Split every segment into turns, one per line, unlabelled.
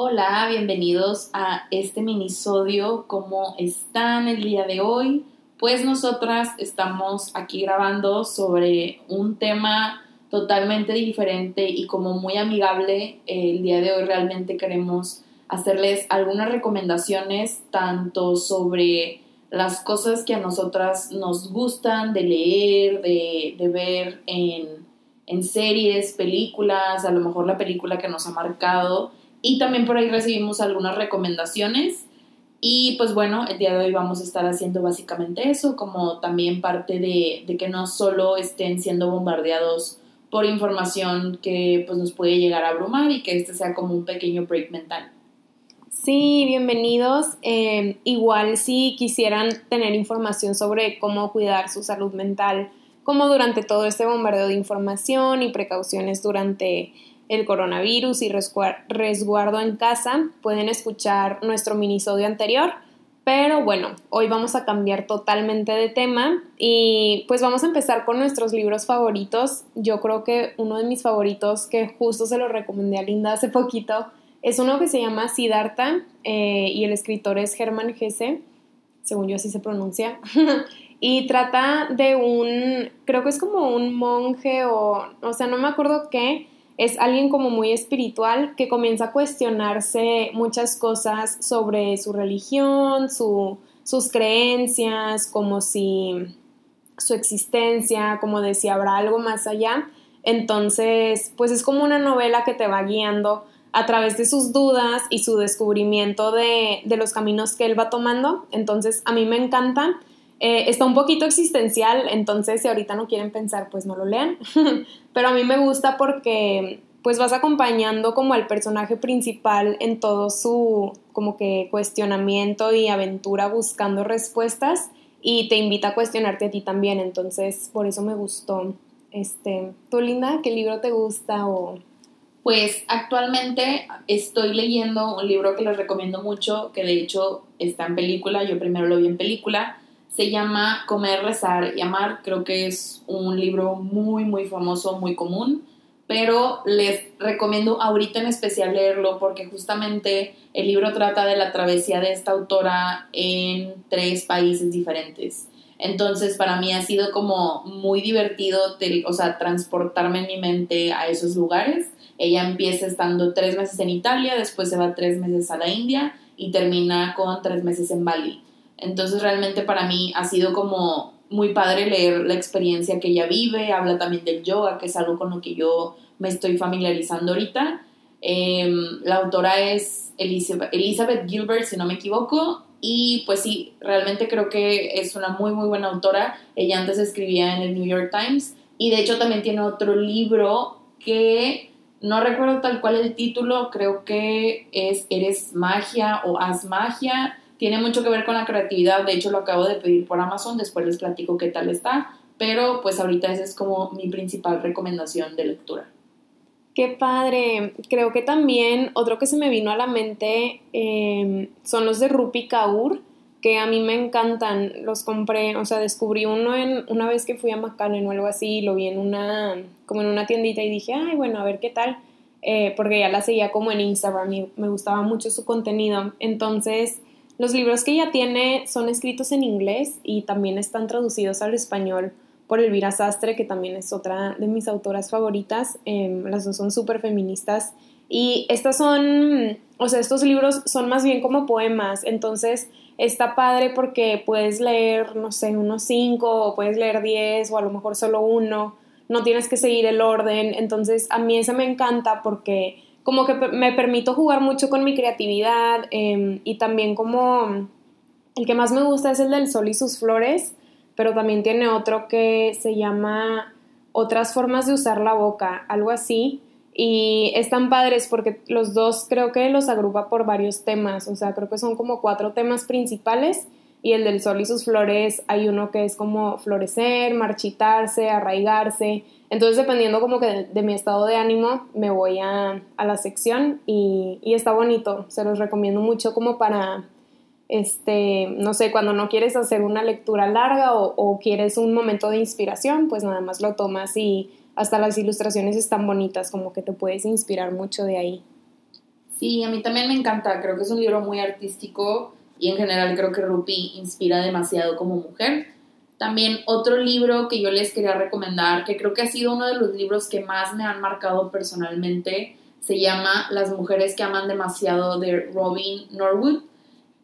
Hola, bienvenidos a este minisodio. ¿Cómo están el día de hoy? Pues nosotras estamos aquí grabando sobre un tema totalmente diferente y como muy amigable. El día de hoy realmente queremos hacerles algunas recomendaciones tanto sobre las cosas que a nosotras nos gustan de leer, de, ver en, en series, películas, a lo mejor la película que nos ha marcado y también por ahí recibimos algunas recomendaciones. Y pues bueno, el día de hoy vamos a estar haciendo básicamente eso, como también parte de, que no solo estén siendo bombardeados por información que pues nos puede llegar a abrumar y que este sea como un pequeño break mental.
Sí, bienvenidos. Eh, igual si quisieran tener información sobre cómo cuidar su salud mental, como durante todo este bombardeo de información y precauciones durante el coronavirus y resguardo en casa, pueden escuchar nuestro minisodio anterior. Pero bueno, hoy vamos a cambiar totalmente de tema y pues vamos a empezar con nuestros libros favoritos. Yo creo que uno de mis favoritos, que justo se lo recomendé a Linda hace poquito, es uno que se llama Siddhartha eh, y el escritor es Hermann Hesse, según yo así se pronuncia. y trata de un, creo que es como un monje o, o sea, no me acuerdo qué, es alguien como muy espiritual que comienza a cuestionarse muchas cosas sobre su religión, sus creencias, como si su existencia, como de si habrá algo más allá. Entonces, pues es como una novela que te va guiando a través de sus dudas y su descubrimiento de, de los caminos que él va tomando. Entonces, a mí me encanta. Eh, está un poquito existencial, entonces si ahorita no quieren pensar, pues no lo lean. Pero a mí me gusta porque pues vas acompañando como al personaje principal en todo su como que cuestionamiento y aventura buscando respuestas y te invita a cuestionarte a ti también, entonces por eso me gustó. Este, ¿tú Linda, qué libro te gusta o
pues actualmente estoy leyendo un libro que les recomiendo mucho, que de hecho está en película, yo primero lo vi en película, se llama Comer, Rezar y Amar. Creo que es un libro muy, muy famoso, muy común, pero les recomiendo ahorita en especial leerlo porque justamente el libro trata de la travesía de esta autora en tres países diferentes. Entonces, para mí ha sido como muy divertido, o sea, transportarme en mi mente a esos lugares. Ella empieza estando tres meses en Italia, después se va tres meses a la India y termina con tres meses en Bali. Entonces realmente para mí ha sido como muy padre leer la experiencia que ella vive, habla también del yoga, que es algo con lo que yo me estoy familiarizando ahorita. Em, la autora es Elizabeth Gilbert, si no me equivoco, y pues sí, realmente creo que es una muy, muy buena autora. Ella antes escribía en el New York Times y de hecho también tiene otro libro que no recuerdo tal cual el título, creo que es Eres magia o Haz magia tiene mucho que ver con la creatividad, de hecho lo acabo de pedir por Amazon, después les platico qué tal está, pero pues ahorita esa es como mi principal recomendación de lectura.
Qué padre. Creo que también otro que se me vino a la mente em, son los de Rupi Kaur, que a mí me encantan. Los compré, o sea, descubrí uno en una vez que fui a McAllen o algo así, lo vi en una, como en una tiendita y dije, ay, bueno, a ver qué tal. Eh, porque ya la seguía como en Instagram y me gustaba mucho su contenido. Entonces, los libros que ella tiene son escritos en inglés y también están traducidos al español por Elvira Sastre, que también es otra de mis autoras favoritas. Em, las dos son súper feministas. Y estas son, o sea, estos libros son más bien como poemas. Entonces está padre porque puedes leer, no sé, unos cinco, puedes leer diez, o a lo mejor solo uno. No tienes que seguir el orden. Entonces a mí ese me encanta porque como que me permito jugar mucho con mi creatividad em, y también como el que más me gusta es el del sol y sus flores, pero también tiene otro que se llama otras formas de usar la boca, algo así. Y están padres porque los dos creo que los agrupa por varios temas, o sea, creo que son como cuatro temas principales y el del sol y sus flores hay uno que es como florecer, marchitarse, arraigarse entonces, dependiendo como que de, mi estado de ánimo, me voy a, la sección y, está bonito. Se los recomiendo mucho como para, este, no sé, cuando no quieres hacer una lectura larga o, o quieres un momento de inspiración, pues nada más lo tomas y hasta las ilustraciones están bonitas, como que te puedes inspirar mucho de ahí.
Sí, a mí también me encanta, creo que es un libro muy artístico y en general creo que Rupi inspira demasiado como mujer. También otro libro que yo les quería recomendar, que creo que ha sido uno de los libros que más me han marcado personalmente, se llama Las mujeres que aman demasiado de Robin Norwood.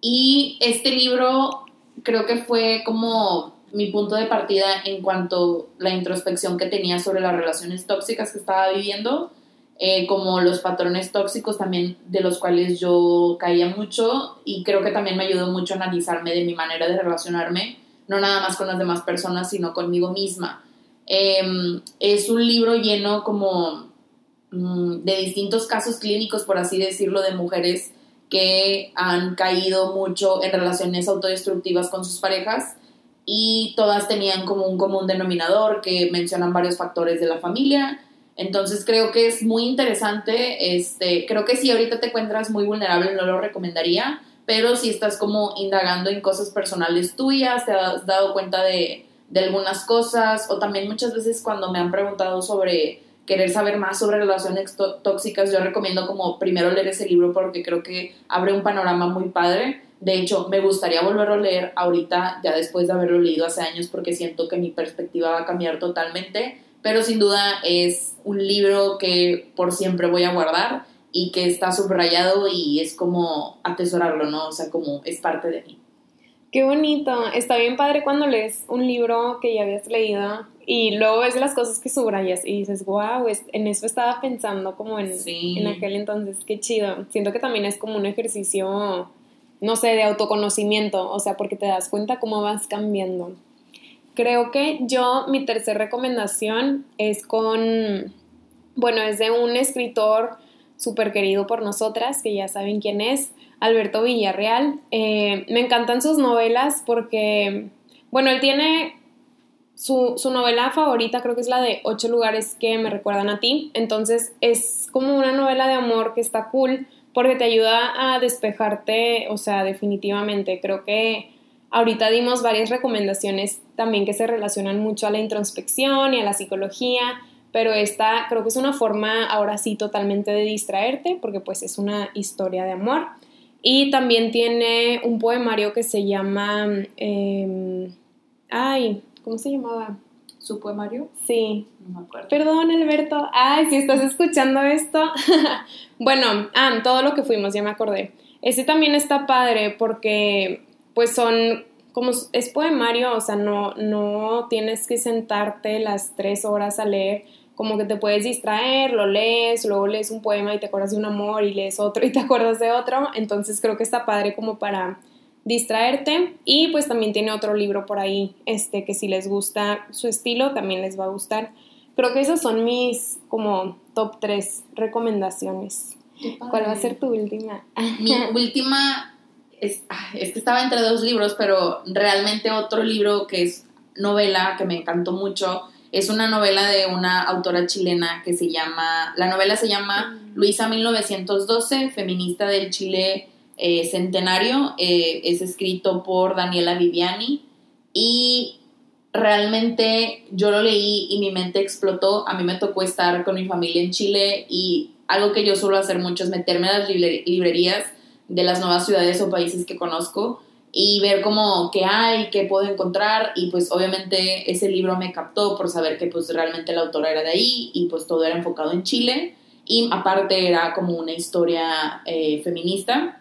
Y este libro creo que fue como mi punto de partida en cuanto a la introspección que tenía sobre las relaciones tóxicas que estaba viviendo, eh, como los patrones tóxicos también de los cuales yo caía mucho y creo que también me ayudó mucho a analizarme de mi manera de relacionarme, no nada más con las demás personas, sino conmigo misma. Em, es un libro lleno como mm, de distintos casos clínicos, por así decirlo, de mujeres que han caído mucho en relaciones autodestructivas con sus parejas y todas tenían como un común denominador que mencionan varios factores de la familia. Entonces creo que es muy interesante, este, creo que si ahorita te encuentras muy vulnerable no lo recomendaría, pero si estás como indagando en cosas personales tuyas, te has dado cuenta de, algunas cosas o también muchas veces cuando me han preguntado sobre querer saber más sobre relaciones tóxicas, yo recomiendo como primero leer ese libro porque creo que abre un panorama muy padre. De hecho, me gustaría volverlo a leer ahorita, ya después de haberlo leído hace años, porque siento que mi perspectiva va a cambiar totalmente. Pero sin duda es un libro que por siempre voy a guardar y que está subrayado y es como atesorarlo, ¿no? O sea, como es parte de mí.
Qué bonito. Está bien padre cuando lees un libro que ya habías leído y luego ves las cosas que subrayas y dices, wow, en eso estaba pensando como en, en aquel entonces, qué chido. Siento que también es como un ejercicio, no sé, de autoconocimiento, o sea, porque te das cuenta cómo vas cambiando. Creo que yo, mi tercera recomendación es con, bueno, es de un escritor súper querido por nosotras, que ya saben quién es, Alberto Villarreal. Eh, me encantan sus novelas porque, bueno, él tiene su, novela favorita, creo que es la de Ocho lugares que me recuerdan a ti. Entonces es como una novela de amor que está cool porque te ayuda a despejarte, o sea, definitivamente. Creo que ahorita dimos varias recomendaciones también que se relacionan mucho a la introspección y a la psicología pero esta creo que es una forma ahora sí totalmente de distraerte porque pues es una historia de amor. Y también tiene un poemario que se llama... Em, ay, ¿cómo se llamaba?
¿Su poemario?
Sí.
No me acuerdo.
Perdón, Alberto. Ay, si estás escuchando esto. bueno, ah, todo lo que fuimos, ya me acordé. Ese también está padre porque pues son como es poemario, o sea, no, no tienes que sentarte las tres horas a leer, como que te puedes distraer, lo lees, luego lees un poema y te acuerdas de un amor y lees otro y te acuerdas de otro, entonces creo que está padre como para distraerte y pues también tiene otro libro por ahí, este que si les gusta su estilo también les va a gustar. Creo que esas son mis como top tres recomendaciones. ¿Cuál va a ser tu última?
Mi última es, es que estaba entre dos libros, pero realmente otro libro que es novela que me encantó mucho es una novela de una autora chilena que se llama, la novela se llama mm. Luisa 1912, feminista del Chile eh, centenario. Eh, es escrito por Daniela Viviani y realmente yo lo leí y mi mente explotó. A mí me tocó estar con mi familia en Chile y algo que yo suelo hacer mucho es meterme a las librerías de las nuevas ciudades o países que conozco y ver cómo qué hay, qué puedo encontrar y pues obviamente ese libro me captó por saber que pues realmente la autora era de ahí y pues todo era enfocado en Chile y aparte era como una historia eh, feminista.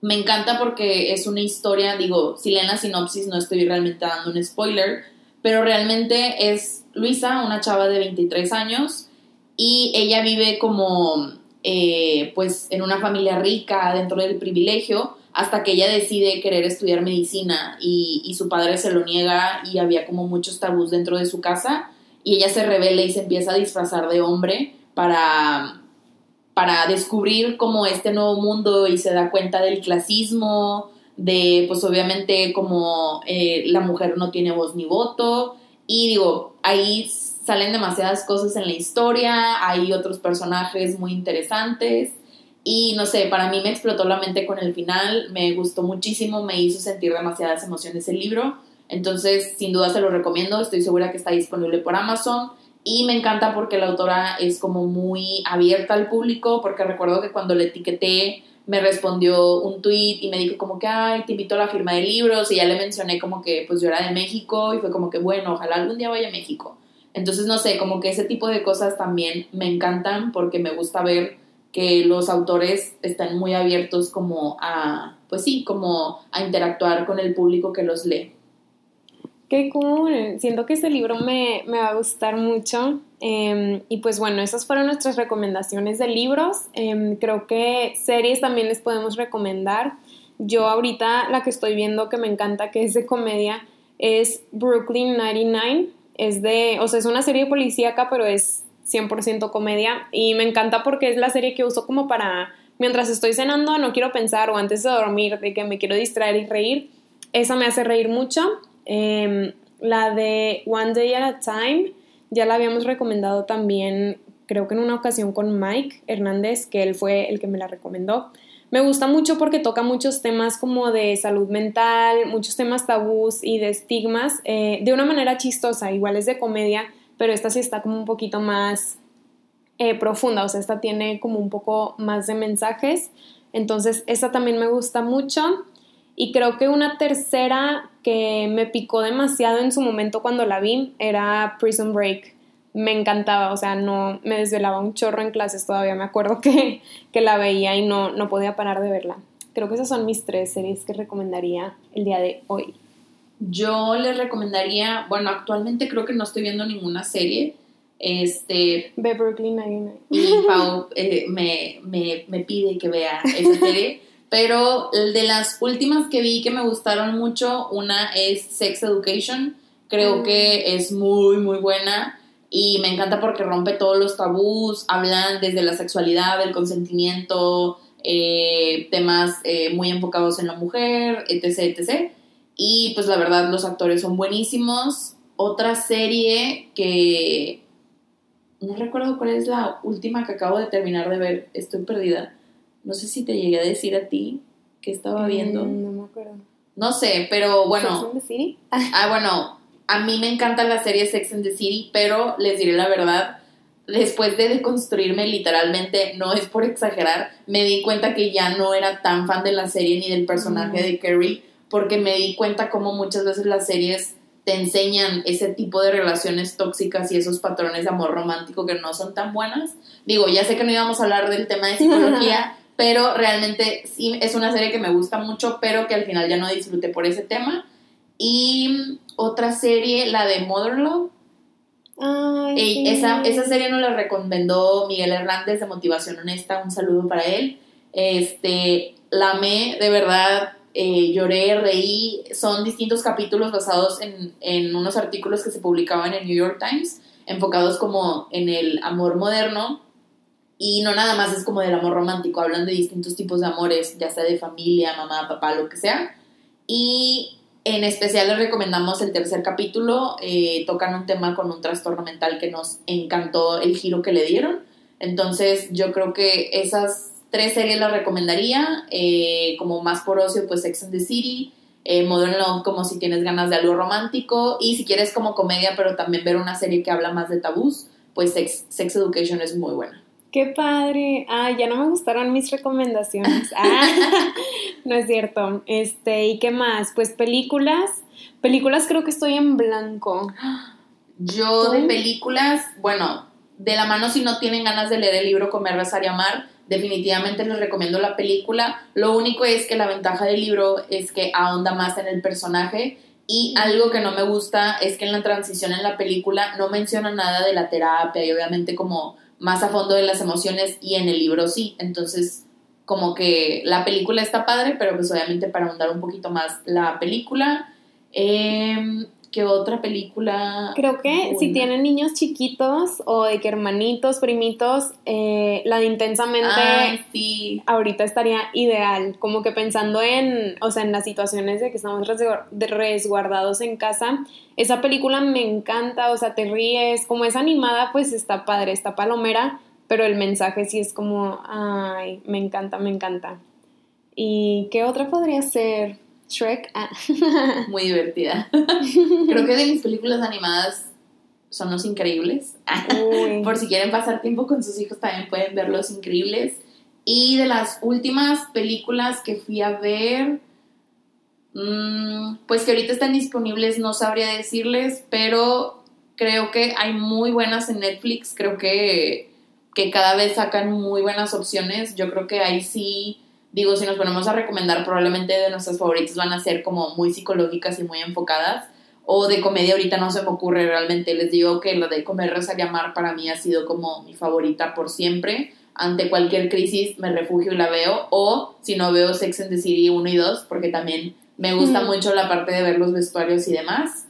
Me encanta porque es una historia, digo, si leen la sinopsis no estoy realmente dando un spoiler, pero realmente es Luisa, una chava de 23 años y ella vive como eh, pues en una familia rica dentro del privilegio hasta que ella decide querer estudiar medicina y, su padre se lo niega y había como muchos tabús dentro de su casa y ella se revela y se empieza a disfrazar de hombre para, para descubrir como este nuevo mundo y se da cuenta del clasismo, de pues obviamente como eh, la mujer no tiene voz ni voto y digo, ahí salen demasiadas cosas en la historia, hay otros personajes muy interesantes y no sé, para mí me explotó la mente con el final, me gustó muchísimo, me hizo sentir demasiadas emociones el libro. Entonces, sin duda se lo recomiendo, estoy segura que está disponible por Amazon Y me encanta porque la autora es como muy abierta al público, porque recuerdo que cuando le etiqueté me respondió un tweet y me dijo como que, ay, te invito a la firma de libros y ya le mencioné como que pues yo era de México y fue como que, bueno, ojalá algún día vaya a México. Entonces, no sé, como que ese tipo de cosas también me encantan porque me gusta ver que los autores están muy abiertos como a, pues sí, como a interactuar con el público que los lee.
Qué cool, siento que este libro me, va a gustar mucho. Em, y pues bueno, esas fueron nuestras recomendaciones de libros. Em, creo que series también les podemos recomendar. Yo ahorita la que estoy viendo que me encanta, que es de comedia, es Brooklyn 99. Es de, o sea, es una serie policíaca, pero es 100% comedia. Y me encanta porque es la serie que uso como para, mientras estoy cenando, no quiero pensar, o antes de dormir, de que me quiero distraer y reír. Esa me hace reír mucho. Em, la de One Day at a Time, ya la habíamos recomendado también, creo que en una ocasión con Mike Hernández, que él fue el que me la recomendó. Me gusta mucho porque toca muchos temas como de salud mental, muchos temas tabús y de estigmas, eh, de una manera chistosa, igual es de comedia, pero esta sí está como un poquito más eh, profunda, o sea, esta tiene como un poco más de mensajes. Entonces, esta también me gusta mucho. Y creo que una tercera que me picó demasiado en su momento cuando la vi era Prison Break. Me encantaba, o sea, no me desvelaba un chorro en clases todavía. Me acuerdo que, que la veía y no, no podía parar de verla. Creo que esas son mis tres series que recomendaría el día de hoy.
Yo les recomendaría, bueno, actualmente creo que no estoy viendo ninguna serie. Este.
Ve Brooklyn nine
Y Pau eh, me, me, me pide que vea esa serie. Pero de las últimas que vi que me gustaron mucho, una es Sex Education. Creo mm. que es muy, muy buena y me encanta porque rompe todos los tabús, hablan desde la sexualidad, el consentimiento, eh, temas eh, muy enfocados en la mujer, etc, etc. Y pues la verdad los actores son buenísimos. Otra serie que... No recuerdo cuál es la última que acabo de terminar de ver, estoy perdida. No sé si te llegué a decir a ti que estaba mm, viendo.
no me acuerdo.
No sé, pero bueno.
¿Sex and the City?
ah, bueno, a mí me encanta la serie Sex and the City, pero les diré la verdad, después de deconstruirme literalmente, no es por exagerar, me di cuenta que ya no era tan fan de la serie ni del personaje mm. de Carrie, porque me di cuenta como muchas veces las series te enseñan ese tipo de relaciones tóxicas y esos patrones de amor romántico que no son tan buenas. Digo, ya sé que no íbamos a hablar del tema de psicología, pero realmente sí es una serie que me gusta mucho, pero que al final ya no disfruté por ese tema. Y otra serie, la de Mother Love. esa, esa serie nos la recomendó Miguel Hernández de Motivación Honesta, un saludo para él. Este, la amé, de verdad, eh, lloré, reí. Son distintos capítulos basados en, en unos artículos que se publicaban en New York Times, enfocados como en el amor moderno y no nada más es como del amor romántico, hablan de distintos tipos de amores, ya sea de familia, mamá, papá, lo que sea. Y en especial les recomendamos el tercer capítulo, eh, tocan un tema con un trastorno mental que nos encantó el giro que le dieron. Entonces yo creo que esas tres series las recomendaría, eh, como más por ocio, pues Sex and the City, eh, Modern Love como si tienes ganas de algo romántico y si quieres como comedia pero también ver una serie que habla más de tabús, pues Sex Education es muy buena.
Qué padre. Ah, ya no me gustaron mis recomendaciones. Ah, no es cierto. Este, ¿y qué más? Pues películas. Películas creo que estoy en blanco.
Yo de películas, bueno, de la mano si no tienen ganas de leer el libro Comer, Rezar y Amar, definitivamente les recomiendo la película. Lo único es que la ventaja del libro es que ahonda más en el personaje y algo que no me gusta es que en la transición en la película no menciona nada de la terapia y obviamente como más a fondo de las emociones y en el libro sí. Entonces, como que la película está padre, pero pues obviamente para ahondar un poquito más la película. Eh, ¿Qué otra película?
Creo que si tienen niños chiquitos o de que hermanitos, primitos, eh, la de intensamente
sí.
ahorita estaría ideal. Como que pensando en, o sea, en las situaciones de que estamos resguardados en casa. Esa película me encanta, o sea, te ríes, como es animada, pues está padre, está palomera, pero el mensaje sí es como, ay, me encanta, me encanta. ¿Y qué otra podría ser? Shrek. Ah.
Muy divertida. Creo que de mis películas animadas son Los Increíbles. Por si quieren pasar tiempo con sus hijos, también pueden ver Los Increíbles. Y de las últimas películas que fui a ver, mm, pues que ahorita están disponibles, no sabría decirles, pero creo que hay muy buenas en Netflix. Creo que, que cada vez sacan muy buenas opciones. Yo creo que ahí sí digo, si nos ponemos a recomendar, probablemente de nuestras favoritas van a ser como muy psicológicas y muy enfocadas. O de comedia ahorita no se me ocurre realmente. Les digo que lo de comer, rezar y amar para mí ha sido como mi favorita por siempre. Ante cualquier crisis me refugio y la veo. O si no veo Sex and the City 1 y 2, porque también me gusta mucho la parte de ver los vestuarios y demás.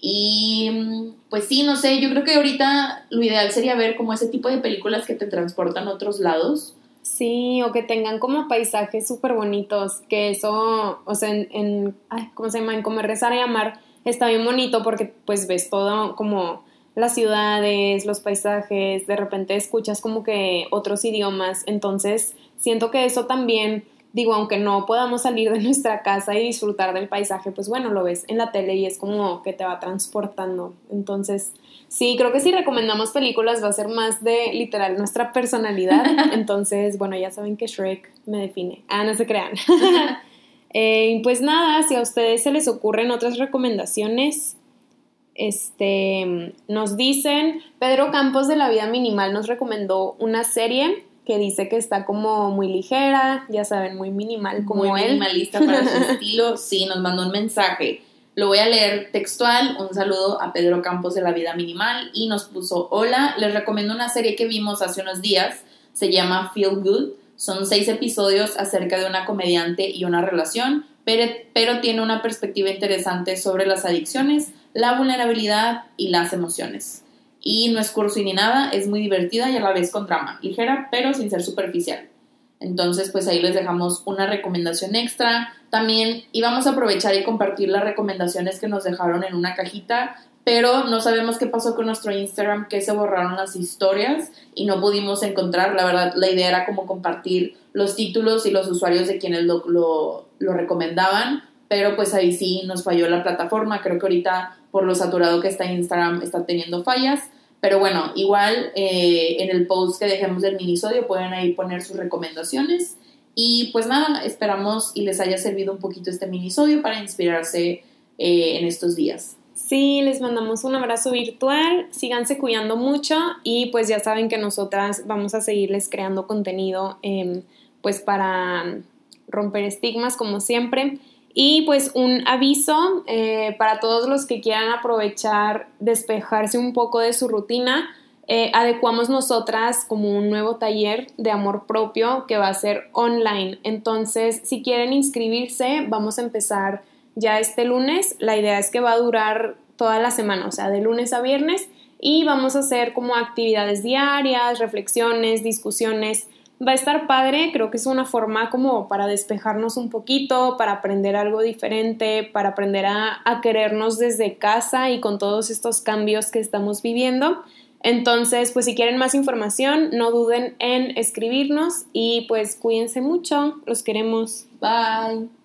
Y pues sí, no sé, yo creo que ahorita lo ideal sería ver como ese tipo de películas que te transportan a otros lados
Sí, o que tengan como paisajes súper bonitos, que eso, o sea, en, ay, ¿cómo se llama? En Comer, Rezar y Amar está bien bonito porque pues ves todo como las ciudades, los paisajes, de repente escuchas como que otros idiomas, entonces siento que eso también, digo, aunque no podamos salir de nuestra casa y disfrutar del paisaje, pues bueno, lo ves en la tele y es como que te va transportando, entonces Sí, creo que si recomendamos películas va a ser más de literal nuestra personalidad. Entonces, bueno, ya saben que Shrek me define. Ah, no se crean. Eh, pues nada, si a ustedes se les ocurren otras recomendaciones, este, nos dicen, Pedro Campos de la Vida Minimal nos recomendó una serie que dice que está como muy ligera, ya saben, muy minimal como
muy
él.
minimalista para su estilo. Sí, nos mandó un mensaje. Lo voy a leer textual. Un saludo a Pedro Campos de La Vida Minimal y nos puso, hola, les recomiendo una serie que vimos hace unos días. Se llama Feel Good. Son seis episodios acerca de una comediante y una relación, pero, pero tiene una perspectiva interesante sobre las adicciones, la vulnerabilidad y las emociones. Y no es curso ni nada, es muy divertida y a la vez con drama, ligera pero sin ser superficial. Entonces, pues ahí les dejamos una recomendación extra. También íbamos a aprovechar y compartir las recomendaciones que nos dejaron en una cajita, pero no sabemos qué pasó con nuestro Instagram, que se borraron las historias y no pudimos encontrar. La verdad, la idea era como compartir los títulos y los usuarios de quienes lo, lo, lo recomendaban, pero pues ahí sí nos falló la plataforma. Creo que ahorita, por lo saturado que está Instagram, está teniendo fallas. Pero bueno, igual eh, en el post que dejemos del minisodio pueden ahí poner sus recomendaciones. Y pues nada, esperamos y les haya servido un poquito este minisodio para inspirarse eh, en estos días.
Sí, les mandamos un abrazo virtual, síganse cuidando mucho y pues ya saben que nosotras vamos a seguirles creando contenido em, pues para romper estigmas como siempre. Y pues un aviso eh, para todos los que quieran aprovechar, despejarse un poco de su rutina, eh, adecuamos nosotras como un nuevo taller de amor propio que va a ser online. Entonces, si quieren inscribirse, vamos a empezar ya este lunes. La idea es que va a durar toda la semana, o sea, de lunes a viernes, y vamos a hacer como actividades diarias, reflexiones, discusiones va a estar padre, creo que es una forma como para despejarnos un poquito, para aprender algo diferente, para aprender a, a, querernos desde casa y con todos estos cambios que estamos viviendo. Entonces, pues si quieren más información, no duden en escribirnos y pues cuídense mucho, los queremos.
Bye.